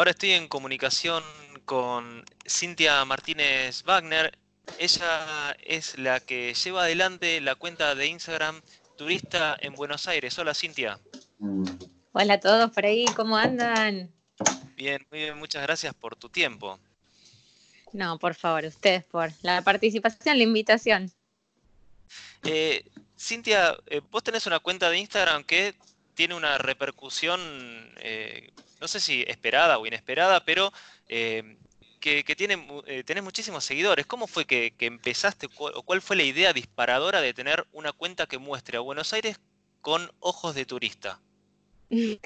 Ahora estoy en comunicación con Cintia Martínez Wagner. Ella es la que lleva adelante la cuenta de Instagram Turista en Buenos Aires. Hola Cintia. Hola a todos por ahí, ¿cómo andan? Bien, muy bien, muchas gracias por tu tiempo. No, por favor, ustedes por la participación, la invitación. Eh, Cintia, eh, vos tenés una cuenta de Instagram que tiene una repercusión, eh, no sé si esperada o inesperada, pero eh, que, tiene, eh, tenés muchísimos seguidores. ¿Cómo fue que, empezaste o cuál fue la idea disparadora de tener una cuenta que muestre a Buenos Aires con ojos de turista?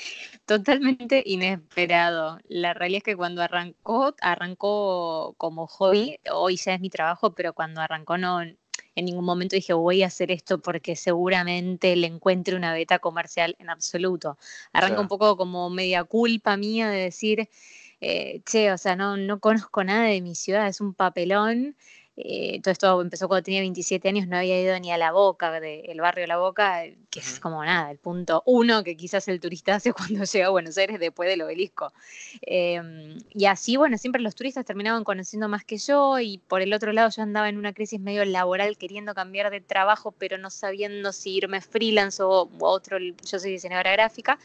Totalmente inesperado. La realidad es que cuando arrancó, arrancó como hobby, hoy ya es mi trabajo, pero cuando arrancó no, en ningún momento dije voy a hacer esto porque seguramente le encuentre una beta comercial en absoluto. Arranca un poco como media culpa mía de decir, eh, che, o sea, no, no conozco nada de mi ciudad, es un papelón eh, todo esto empezó cuando tenía 27 años, no había ido ni a La Boca, el barrio La Boca, que es como nada, el punto uno que quizás el turista hace cuando llega a Buenos Aires después del obelisco. Em, y así, bueno, siempre los turistas terminaban conociendo más que yo y por el otro lado yo andaba en una crisis medio laboral queriendo cambiar de trabajo, pero no sabiendo si irme freelance o, otro, yo soy diseñadora gráfica,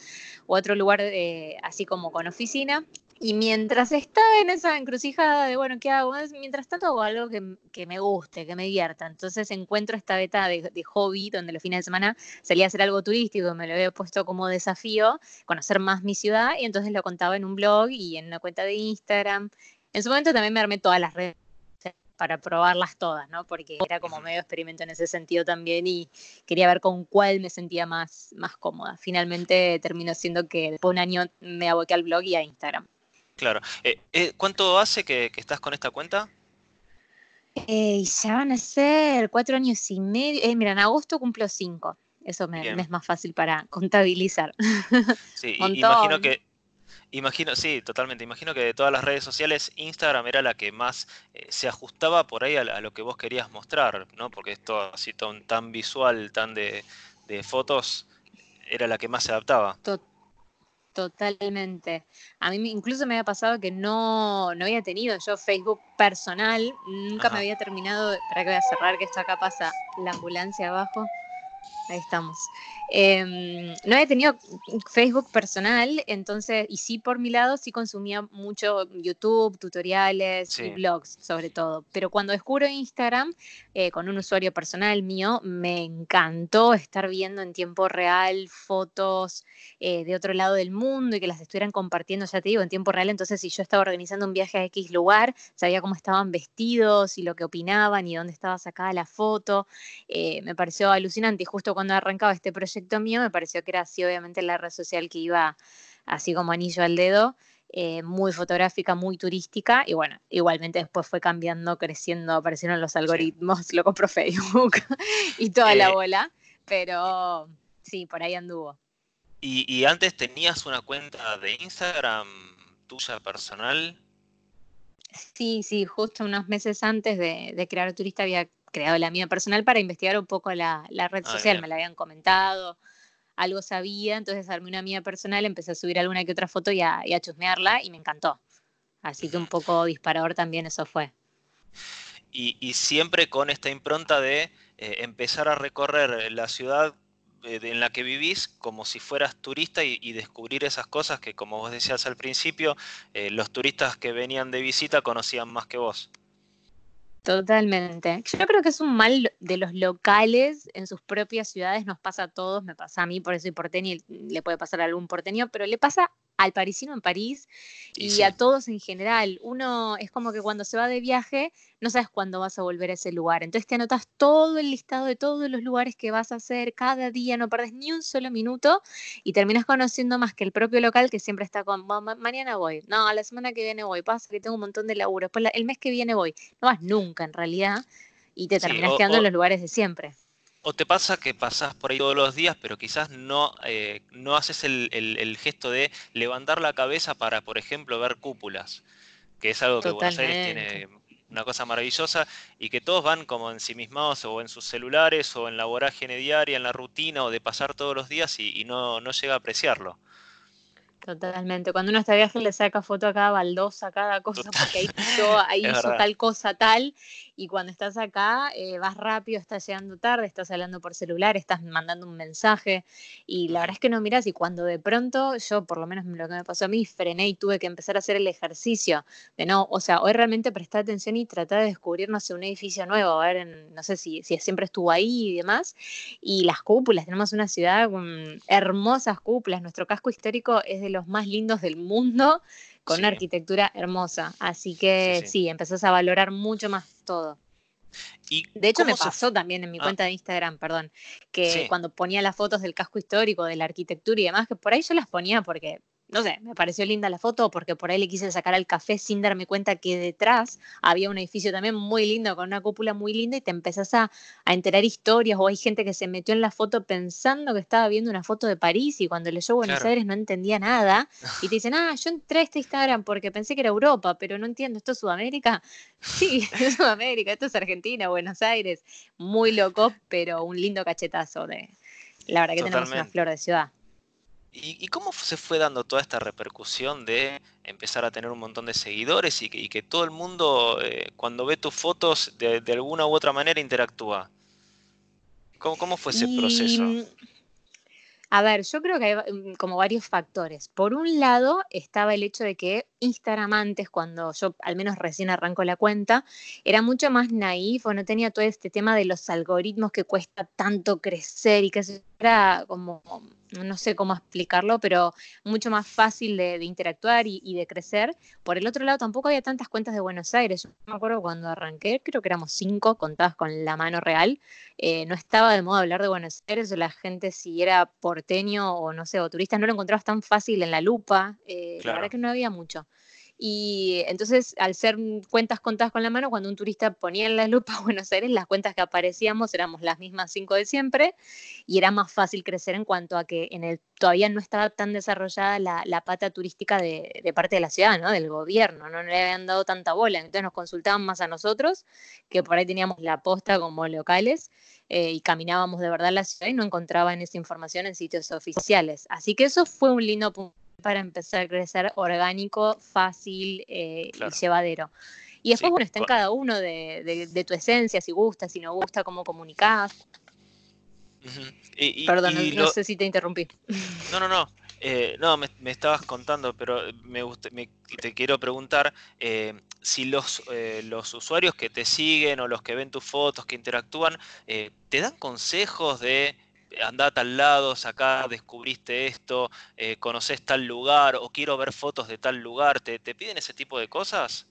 o otro lugar eh, así como con oficina. Y mientras estaba en esa encrucijada de, bueno, ¿qué hago? Mientras tanto hago algo que, me guste, que me divierta. Entonces encuentro esta beta de, hobby donde los fines de semana salía a hacer algo turístico, me lo había puesto como desafío, conocer más mi ciudad y entonces lo contaba en un blog y en una cuenta de Instagram. En su momento también me armé todas las redes para probarlas todas, ¿no? Porque era como medio experimento en ese sentido también y quería ver con cuál me sentía más, más cómoda. Finalmente terminó siendo que después de un año me aboqué al blog y a Instagram. Claro. Eh, eh, ¿Cuánto hace que, estás con esta cuenta? Eh, ya van a ser cuatro años y medio. mira, en agosto cumplo cinco. Eso me, es más fácil para contabilizar. Sí, imagino que, imagino, sí, totalmente. Imagino que de todas las redes sociales, Instagram era la que más se ajustaba por ahí a, lo que vos querías mostrar, ¿no? Porque esto así tan, tan visual, tan de, fotos, era la que más se adaptaba. Totalmente. A mí incluso me había pasado que no, no había tenido yo Facebook personal, nunca me había terminado, para que voy a cerrar que esto acá pasa la ambulancia abajo. Ahí estamos. Em, no he tenido Facebook personal, entonces, y sí por mi lado, sí consumía mucho YouTube, tutoriales y blogs sobre todo. Pero cuando descubro Instagram, eh, con un usuario personal mío, me encantó estar viendo en tiempo real fotos eh, de otro lado del mundo y que las estuvieran compartiendo, ya te digo, en tiempo real. Entonces, si yo estaba organizando un viaje a X lugar, sabía cómo estaban vestidos y lo que opinaban y dónde estaba sacada la foto. Eh, me pareció alucinante y justo cuando arrancaba este proyecto mío me pareció que era así obviamente la red social que iba así como anillo al dedo, eh, muy fotográfica, muy turística y bueno, igualmente después fue cambiando, creciendo, aparecieron los algoritmos, lo compró Facebook y toda la eh, bola, pero sí, por ahí anduvo. ¿Y, antes tenías una cuenta de Instagram tuya personal? Sí, sí, justo unos meses antes de, de crear Turista había creado la mía personal para investigar un poco la, red ah, social, me la habían comentado, algo sabía, entonces armé una mía personal, empecé a subir alguna que otra foto y a, chusmearla y me encantó. Así que un poco disparador también eso fue. Y, siempre con esta impronta de eh, empezar a recorrer la ciudad eh, en la que vivís como si fueras turista y, descubrir esas cosas que, como vos decías al principio, eh, los turistas que venían de visita conocían más que vos. Totalmente. Yo creo que es un mal de los locales en sus propias ciudades, nos pasa a todos, me pasa a mí, por eso soy porteño y le puede pasar a algún porteño, pero le pasa al parisino en París y, a todos en general. Uno es como que cuando se va de viaje no sabes cuándo vas a volver a ese lugar. Entonces te anotas todo el listado de todos los lugares que vas a hacer cada día, no perdes ni un solo minuto y terminas conociendo más que el propio local que siempre está con, mañana voy, no, la semana que viene voy, pasa que tengo un montón de laburo, después el mes que viene voy. No vas nunca en realidad y te terminas quedando en los lugares de siempre. ¿O te pasa que pasás por ahí todos los días, pero quizás no, eh, no haces el, gesto de levantar la cabeza para, por ejemplo, ver cúpulas? Que es algo que Buenos Aires tiene una cosa maravillosa y que todos van como ensimismados o en sus celulares o en la vorágine diaria, en la rutina o de pasar todos los días y, no, no llega a apreciarlo. Totalmente. Cuando uno está de viaje le saca foto a cada baldosa, a cada cosa, porque ahí, ahí hizo tal cosa tal, y cuando estás acá eh, vas rápido, estás llegando tarde, estás hablando por celular, estás mandando un mensaje, y la verdad es que no miras, y cuando de pronto, yo por lo menos lo que me pasó a mí, frené y tuve que empezar a hacer el ejercicio de no, o sea, hoy realmente prestar atención y tratar de descubrir, no sé, un edificio nuevo, a ver, no sé si, si siempre estuvo ahí y demás, y las cúpulas, tenemos una ciudad con hermosas cúpulas, nuestro casco histórico es de los más lindos del mundo, con una arquitectura hermosa. Así que sí, empezás a valorar mucho más todo. ¿Y de hecho me pasó también en mi ah. cuenta de Instagram, perdón, que cuando ponía las fotos del casco histórico, de la arquitectura y demás, que por ahí yo las ponía porque no sé, me pareció linda la foto porque por ahí le quise sacar al café sin darme cuenta que detrás había un edificio también muy lindo, con una cúpula muy linda y te empezás a, enterar historias o hay gente que se metió en la foto pensando que estaba viendo una foto de París y cuando leyó Buenos Aires no entendía nada y te dicen, ah, yo entré a este Instagram porque pensé que era Europa, pero no entiendo, ¿esto es Sudamérica? Sí, es Sudamérica, esto es Argentina, Buenos Aires, muy loco, pero un lindo cachetazo de... La verdad que tenemos una flor de ciudad. ¿Y, cómo se fue dando toda esta repercusión de empezar a tener un montón de seguidores y que, todo el mundo, eh, cuando ve tus fotos, de, alguna u otra manera interactúa? ¿Cómo, fue ese proceso? Mm, a ver, yo creo que hay mm, como varios factores. Por un lado, estaba el hecho de que Instagram antes, cuando yo al menos recién arranco la cuenta, era mucho más naif o no tenía todo este tema de los algoritmos que cuesta tanto crecer y que era como no sé cómo explicarlo, pero mucho más fácil de, interactuar y, de crecer. Por el otro lado, tampoco había tantas cuentas de Buenos Aires. Yo me acuerdo cuando arranqué, creo que éramos cinco contadas con la mano real. Eh, no estaba de moda hablar de Buenos Aires, o la gente si era porteño o no sé, o turista, no lo encontrabas tan fácil en la lupa. Eh, la verdad que no había mucho. Y entonces, al ser cuentas contadas con la mano, cuando un turista ponía en la lupa Buenos Aires, las cuentas que aparecíamos éramos las mismas cinco de siempre y era más fácil crecer en cuanto a que en el todavía no estaba tan desarrollada la, pata turística de, parte de la ciudad, ¿no? del gobierno, ¿no? le habían dado tanta bola, entonces nos consultaban más a nosotros, que por ahí teníamos la posta como locales. Eh, y caminábamos de verdad la ciudad y no encontraban esa información en sitios oficiales. Así que eso fue un lindo punto para empezar a crecer orgánico, fácil eh, y llevadero. Y después, bueno, está en cada uno de, tu esencia, si gusta, si no gusta, cómo comunicás. Perdón, no, sé si te interrumpí. No, no, no. Eh, no, me, estabas contando, pero me, te quiero preguntar eh, si los, los usuarios que te siguen o los que ven tus fotos, que interactúan, te dan consejos de anda a tal lado, acá descubriste esto, eh, conoces tal lugar o quiero ver fotos de tal lugar, ¿te, te piden ese tipo de cosas?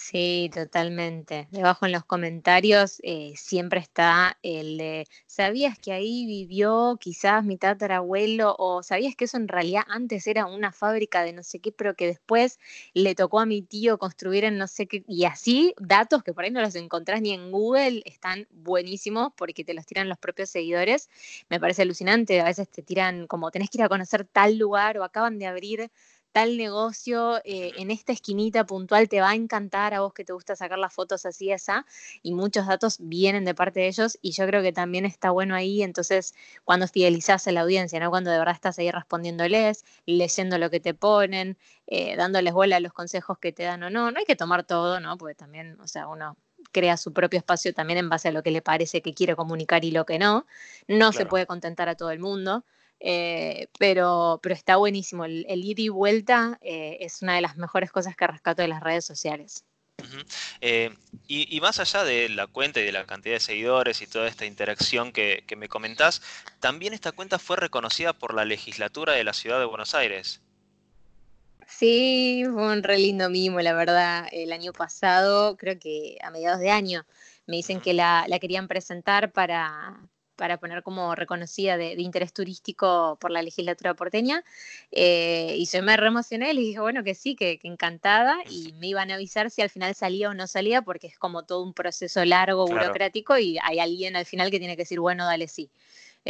Sí, totalmente. Debajo en los comentarios eh, siempre está el de, ¿sabías que ahí vivió quizás mi tatarabuelo? O ¿sabías que eso en realidad antes era una fábrica de no sé qué, pero que después le tocó a mi tío construir en no sé qué? Y así, datos que por ahí no los encontrás ni en Google, están buenísimos porque te los tiran los propios seguidores. Me parece alucinante, a veces te tiran como, tenés que ir a conocer tal lugar o acaban de abrir tal negocio eh, en esta esquinita puntual te va a encantar a vos que te gusta sacar las fotos así, esa, y muchos datos vienen de parte de ellos y yo creo que también está bueno ahí, entonces cuando fidelizás a la audiencia, ¿no? Cuando de verdad estás ahí respondiéndoles, leyendo lo que te ponen, eh, dándoles bola a los consejos que te dan o no, no hay que tomar todo, ¿no? Porque también, o sea, uno crea su propio espacio también en base a lo que le parece que quiere comunicar y lo que no. No se puede contentar a todo el mundo. Eh, pero, pero está buenísimo. El, ida y vuelta eh, es una de las mejores cosas que rescato de las redes sociales. Eh, y, más allá de la cuenta y de la cantidad de seguidores y toda esta interacción que, me comentás, también esta cuenta fue reconocida por la legislatura de la ciudad de Buenos Aires. Sí, fue un re lindo mimo, la verdad. El año pasado, creo que a mediados de año, me dicen que la, la querían presentar para, para poner como reconocida de, interés turístico por la legislatura porteña. Eh, y yo me reemocioné, le dije, bueno, que sí, que, encantada, y me iban a avisar si al final salía o no salía, porque es como todo un proceso largo, burocrático, y hay alguien al final que tiene que decir, bueno, dale sí.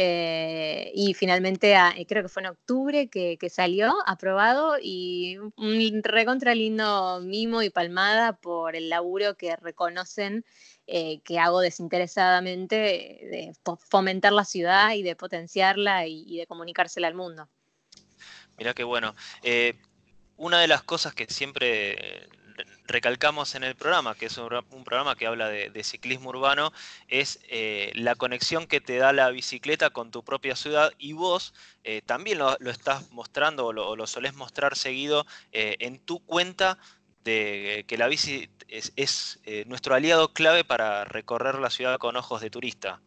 Eh, y finalmente, ah, eh, creo que fue en octubre que, salió aprobado y un recontra lindo mimo y palmada por el laburo que reconocen eh, que hago desinteresadamente de fomentar la ciudad y de potenciarla y, de comunicársela al mundo. Mirá qué bueno. Una de las cosas que siempre recalcamos en el programa, que es un, programa que habla de, ciclismo urbano, es eh, la conexión que te da la bicicleta con tu propia ciudad y vos eh, también lo, estás mostrando o lo, solés mostrar seguido en tu cuenta de que la bici es nuestro aliado clave para recorrer la ciudad con ojos de turista.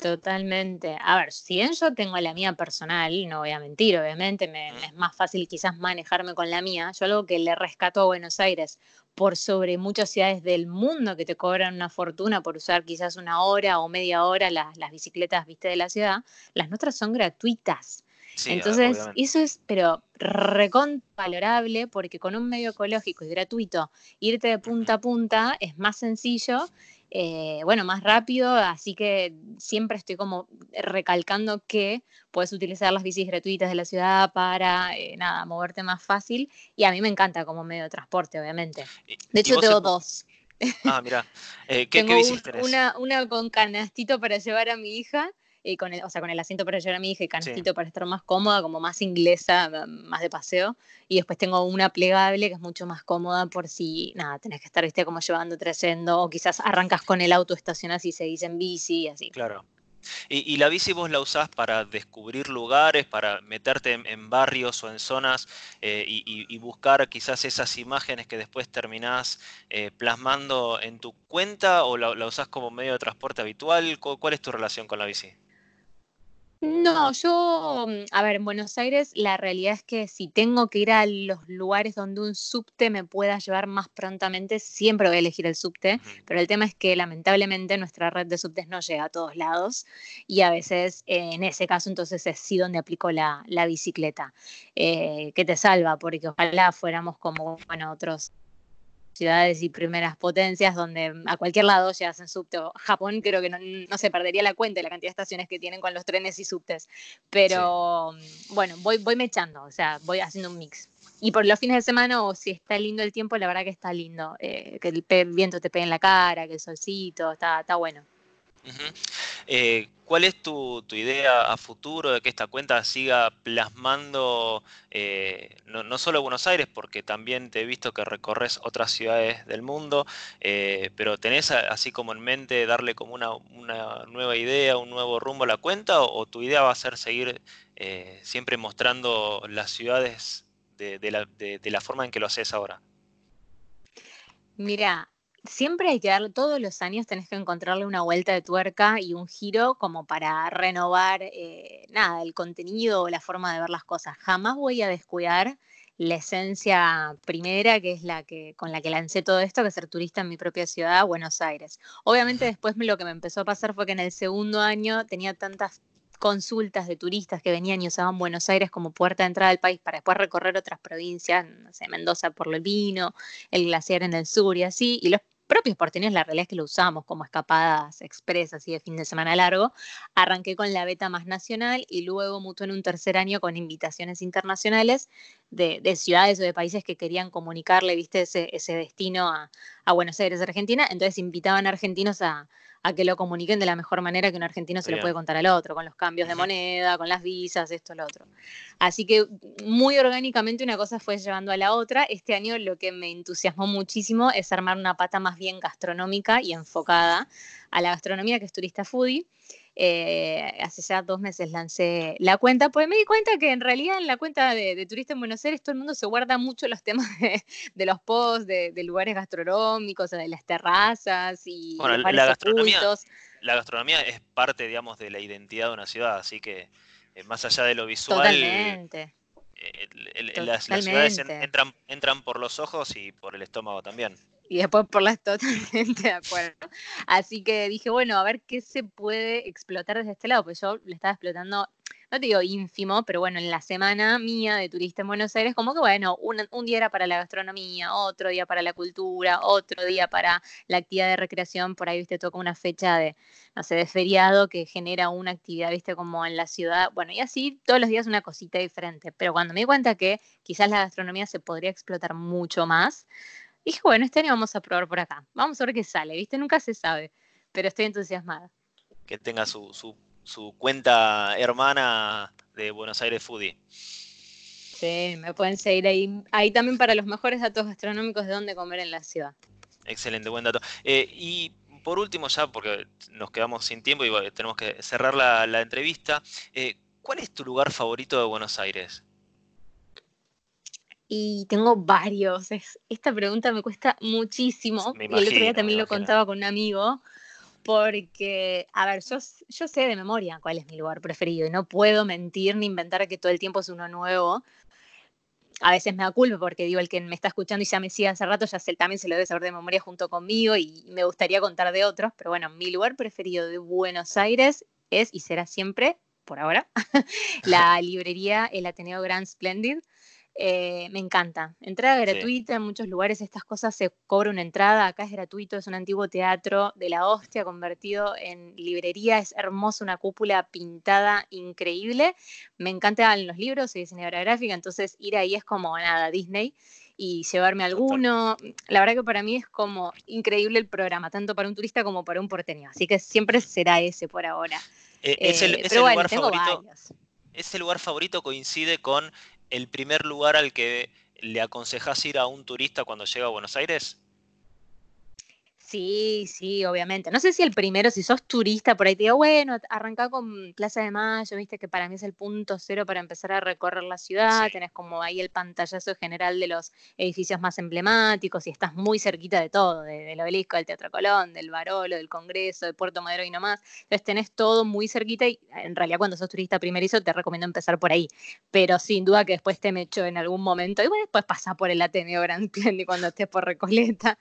Totalmente. A ver, si bien yo tengo la mía personal, no voy a mentir, obviamente, me, es más fácil quizás manejarme con la mía. Yo algo que le rescato a Buenos Aires por sobre muchas ciudades del mundo que te cobran una fortuna por usar quizás una hora o media hora las, bicicletas, viste, de la ciudad, las nuestras son gratuitas. Entonces, eso es, pero recon valorable porque con un medio ecológico y gratuito, irte de punta a punta es más sencillo eh, bueno, más rápido, así que siempre estoy como recalcando que puedes utilizar las bicis gratuitas de la ciudad para, eh, nada, moverte más fácil y a mí me encanta como medio de transporte, obviamente. De hecho, tengo dos. Ah, mira, eh, ¿qué, tengo Una, una con canastito para llevar a mi hija con el, o sea, con el asiento para llevar a mi hija y canastito para estar más cómoda, como más inglesa, más de paseo. Y después tengo una plegable que es mucho más cómoda por si, nada, tenés que estar, viste, como llevando, trayendo, o quizás arrancas con el auto, estacionas y seguís en bici y así. Claro. Y, la bici vos la usás para descubrir lugares, para meterte en, barrios o en zonas eh, y, buscar quizás esas imágenes que después terminás eh, plasmando en tu cuenta o la, la, usás como medio de transporte habitual. ¿Cuál es tu relación con la bici? No, yo, mm, a ver, en Buenos Aires la realidad es que si tengo que ir a los lugares donde un subte me pueda llevar más prontamente, siempre voy a elegir el subte, pero el tema es que lamentablemente nuestra red de subtes no llega a todos lados y a veces en ese caso entonces es sí donde aplico la, bicicleta, eh, que te salva, porque ojalá fuéramos como, bueno, otros ciudades y primeras potencias donde a cualquier lado llegas en subte. Japón creo que no, se perdería la cuenta de la cantidad de estaciones que tienen con los trenes y subtes. Pero bueno, voy, voy mechando, o sea, voy haciendo un mix. Y por los fines de semana, o si está lindo el tiempo, la verdad que está lindo. Eh, que el viento te pegue en la cara, que el solcito, está, está bueno. Eh, ¿Cuál es tu, idea a futuro de que esta cuenta siga plasmando eh, no, solo Buenos Aires, porque también te he visto que recorres otras ciudades del mundo, eh, pero tenés así como en mente darle como una, nueva idea, un nuevo rumbo a la cuenta, o, tu idea va a ser seguir siempre mostrando las ciudades de, la, de la forma en que lo haces ahora? Mira, siempre hay que darle, todos los años tenés que encontrarle una vuelta de tuerca y un giro como para renovar, eh, nada, el contenido o la forma de ver las cosas. Jamás voy a descuidar la esencia primera, que es la que con la que lancé todo esto, que es ser turista en mi propia ciudad, Buenos Aires. Obviamente después lo que me empezó a pasar fue que en el segundo año tenía tantas consultas de turistas que venían y usaban Buenos Aires como puerta de entrada al país para después recorrer otras provincias, no sé, Mendoza por el vino, el glaciar en el sur y así, y los propios porteños la realidad es que lo usamos como escapadas expresas y de fin de semana largo. Arranqué con la beta más nacional y luego mutó en un tercer año con invitaciones internacionales de, ciudades o de países que querían comunicarle, viste, ese, ese destino a, a Buenos Aires, Argentina. Entonces invitaban a argentinos a, a que lo comuniquen de la mejor manera que un argentino se lo puede contar al otro, con los cambios de moneda, con las visas, esto, lo otro. Así que muy orgánicamente una cosa fue llevando a la otra. Este año lo que me entusiasmó muchísimo es armar una pata más bien gastronómica y enfocada a la gastronomía, que es turista foodie. Eh, hace ya dos meses lancé la cuenta, pues me di cuenta que en realidad en la cuenta de, Turista en Buenos Aires todo el mundo se guarda mucho los temas de, los posts, de, lugares gastronómicos, de las terrazas y bueno, la gastronomía, la gastronomía es parte, digamos, de la identidad de una ciudad, así que eh, más allá de lo visual, Totalmente. las, ciudades entran, entran por los ojos y por el estómago también y después por las totalmente de acuerdo. Así que dije, bueno, a ver qué se puede explotar desde este lado, pues yo le estaba explotando, no te digo ínfimo, pero bueno, en la semana mía de turista en Buenos Aires, como que bueno, un, un día era para la gastronomía, otro día para la cultura, otro día para la actividad de recreación, por ahí, viste, toca una fecha de, no sé, de feriado que genera una actividad, viste, como en la ciudad, bueno, y así todos los días una cosita diferente, pero cuando me di cuenta que quizás la gastronomía se podría explotar mucho más, dije, bueno, este año vamos a probar por acá. Vamos a ver qué sale, ¿viste? Nunca se sabe, pero estoy entusiasmada. Que tenga su, su, su cuenta hermana de Buenos Aires Foodie. Sí, me pueden seguir ahí, ahí también para los mejores datos gastronómicos de dónde comer en la ciudad. Excelente, buen dato. Eh, y por último, ya porque nos quedamos sin tiempo y tenemos que cerrar la, entrevista, eh, ¿cuál es tu lugar favorito de Buenos Aires? Y tengo varios. esta pregunta me cuesta muchísimo. y el otro día también lo contaba con un amigo. Porque, a ver, yo, yo sé de memoria cuál es mi lugar preferido y no puedo mentir ni inventar que todo el tiempo es uno nuevo. A veces me da culpa porque digo, el que me está escuchando y ya me sigue hace rato, ya sé, también se lo debe saber de memoria junto conmigo y me gustaría contar de otros. Pero bueno, mi lugar preferido de Buenos Aires es y será siempre, por ahora, la librería El Ateneo Grand Splendid eh, me encanta. Entrada gratuita, en muchos lugares estas cosas se cobra una entrada, acá es gratuito, es un antiguo teatro de la hostia convertido en librería, es hermoso, una cúpula pintada increíble. Me encantan los libros, soy diseñadora gráfica, entonces ir ahí es como nada, Disney y llevarme alguno. La verdad que para mí es como increíble el programa, tanto para un turista como para un porteño. Así que siempre será ese por ahora. Eh, eh, lugar favorito. Ese lugar favorito coincide con el primer lugar al que le aconsejas ir a un turista cuando llega a Buenos Aires? Sí, sí, obviamente. No sé si el primero, si sos turista, por ahí te digo, bueno, arranca con Plaza de Mayo, viste que para mí es el punto cero para empezar a recorrer la ciudad, tenés como ahí el pantallazo general de los edificios más emblemáticos y estás muy cerquita de todo, del obelisco, del Teatro Colón, del Barolo, del Congreso, de Puerto Madero y nomás. Entonces tenés todo muy cerquita y en realidad cuando sos turista primerizo te recomiendo empezar por ahí. Pero sin duda que después te mecho en algún momento y bueno, después pasa por el Ateneo Gran y cuando estés por Recoleta.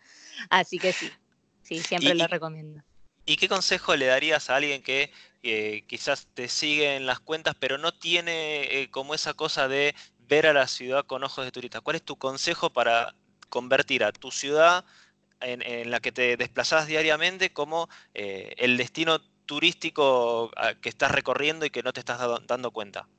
Así que sí. Sí, siempre lo recomiendo. ¿Y qué consejo le darías a alguien que eh, quizás te sigue en las cuentas, pero no tiene eh, como esa cosa de ver a la ciudad con ojos de turista? ¿Cuál es tu consejo para convertir a tu ciudad en, la que te desplazas diariamente como eh, el destino turístico que estás recorriendo y que no te estás dando cuenta?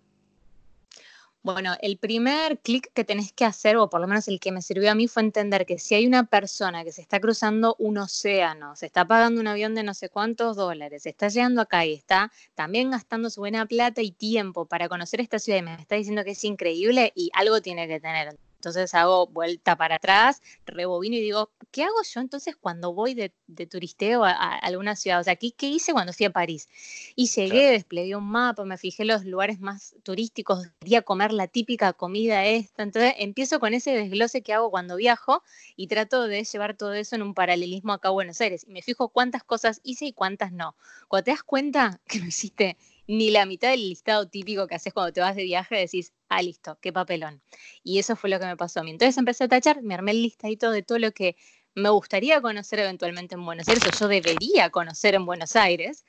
Bueno, el primer clic que tenés que hacer, o por lo menos el que me sirvió a mí, fue entender que si hay una persona que se está cruzando un océano, se está pagando un avión de no sé cuántos dólares, está llegando acá y está también gastando su buena plata y tiempo para conocer esta ciudad y me está diciendo que es increíble y algo tiene que tener. Entonces hago vuelta para atrás, rebobino y digo, ¿qué hago yo entonces cuando voy de, turisteo a, alguna ciudad? O sea, ¿qué, hice cuando fui a París? Y llegué, desplegué un mapa, me fijé los lugares más turísticos, quería comer la típica comida esta. Entonces empiezo con ese desglose que hago cuando viajo y trato de llevar todo eso en un paralelismo acá a Buenos Aires. Y me fijo cuántas cosas hice y cuántas no. Cuando te das cuenta que no hiciste ni la mitad del listado típico que haces cuando te vas de viaje, decís, ah, listo, qué papelón. Y eso fue lo que me pasó a mí. Entonces empecé a tachar, me armé el listadito de todo lo que me gustaría conocer eventualmente en Buenos Aires, o yo debería conocer en Buenos Aires,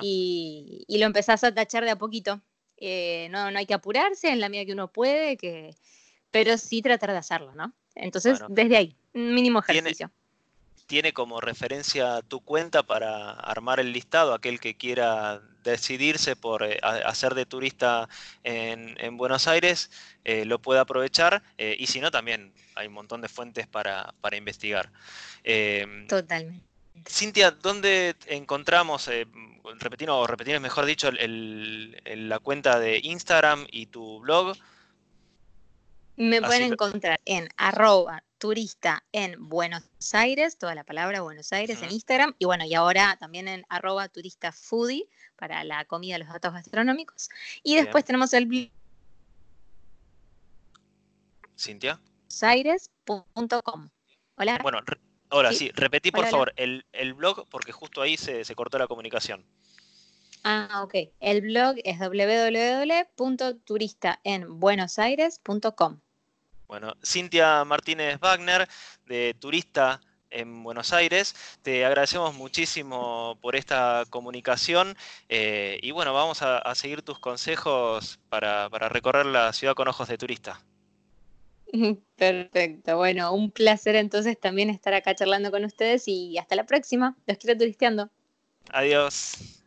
y, lo empezás a tachar de a poquito. Eh, no, no hay que apurarse en la medida que uno puede, que, pero sí tratar de hacerlo, ¿no? Entonces, desde ahí, mínimo ejercicio tiene como referencia tu cuenta para armar el listado, aquel que quiera decidirse por eh, hacer de turista en, Buenos Aires, eh, lo puede aprovechar eh, y si no, también hay un montón de fuentes para, investigar. Em, Totalmente. Cintia, ¿dónde encontramos, repetir, o repetir mejor dicho, la cuenta de Instagram y tu blog? Me pueden encontrar en arroba turista en Buenos Aires, toda la palabra Buenos Aires en Instagram, y bueno, y ahora también en arroba turista foodie para la comida, los datos gastronómicos. Y después tenemos el blog. Cintia. Aires.com. Hola. Bueno, ahora sí, repetí por favor El, blog porque justo ahí se, se cortó la comunicación. Ah, ok. El blog es www.turistaenbuenosaires.com. Bueno, Cintia Martínez Wagner, de Turista en Buenos Aires. Te agradecemos muchísimo por esta comunicación eh, y bueno, vamos a, seguir tus consejos para, para, recorrer la ciudad con ojos de turista. Perfecto, bueno, un placer entonces también estar acá charlando con ustedes y hasta la próxima. Los quiero turisteando. Adiós.